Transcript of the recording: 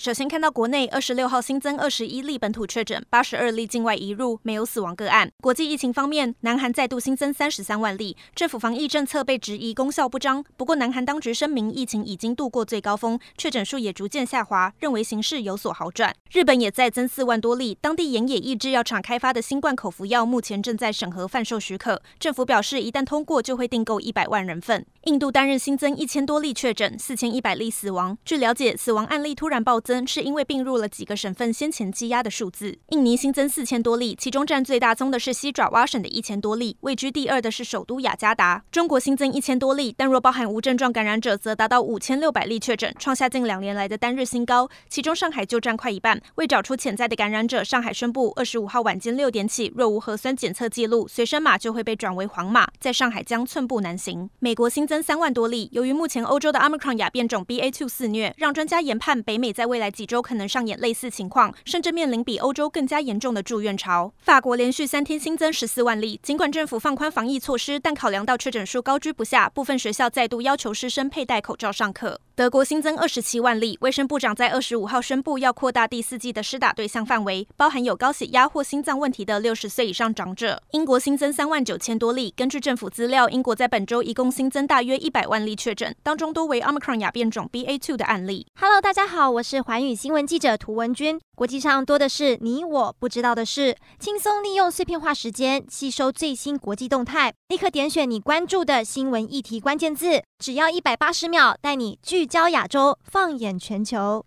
首先看到国内二十六号新增二十一例本土确诊，八十二例境外移入，没有死亡个案。国际疫情方面，南韩再度新增三十三万例，政府防疫政策被质疑功效不彰。不过，南韩当局声明疫情已经度过最高峰，确诊数也逐渐下滑，认为形势有所好转。日本也再增四万多例，当地岩野抑制药厂开发的新冠口服药目前正在审核贩售许可，政府表示一旦通过就会订购一百万人份。印度单日新增一千多例确诊，四千一百例死亡。据了解，死亡案例突然暴增。是因为并入了几个省份先前积压的数字。印尼新增四千多例，其中占最大宗的是西爪哇省的一千多例，位居第二的是首都雅加达。中国新增一千多例，但若包含无症状感染者，则达到五千六百例确诊，创下近两年来的单日新高。其中上海就占快一半。为找出潜在的感染者，上海宣布，二十五号晚间六点起，若无核酸检测记录，随身码就会被转为黄码，在上海将寸步难行。美国新增三万多例，由于目前欧洲的 Omicron 亚变种 BA.2 肆虐，让专家研判北美在未未来几周。可能上演类似情况，甚至面临比欧洲更加严重的住院潮。法国连续三天新增十四万例，尽管政府放宽防疫措施，但考量到确诊数高居不下，部分学校再度要求师生佩戴口罩上课。德国新增二十七万例，卫生部长在二十五号宣布要扩大第四季的施打对象范围，包含有高血压或心脏问题的六十岁以上长者。英国新增三万九千多例，根据政府资料，英国在本周一共新增大约一百万例确诊，当中多为 Omicron 亚变种 BA.2 的案例。Hello，大家好，我是环宇新闻记者涂文君。国际上多的是你我不知道的事，轻松利用碎片化时间吸收最新国际动态，立刻点选你关注的新闻议题关键字，只要一百八十秒，带你教亚洲，放眼全球。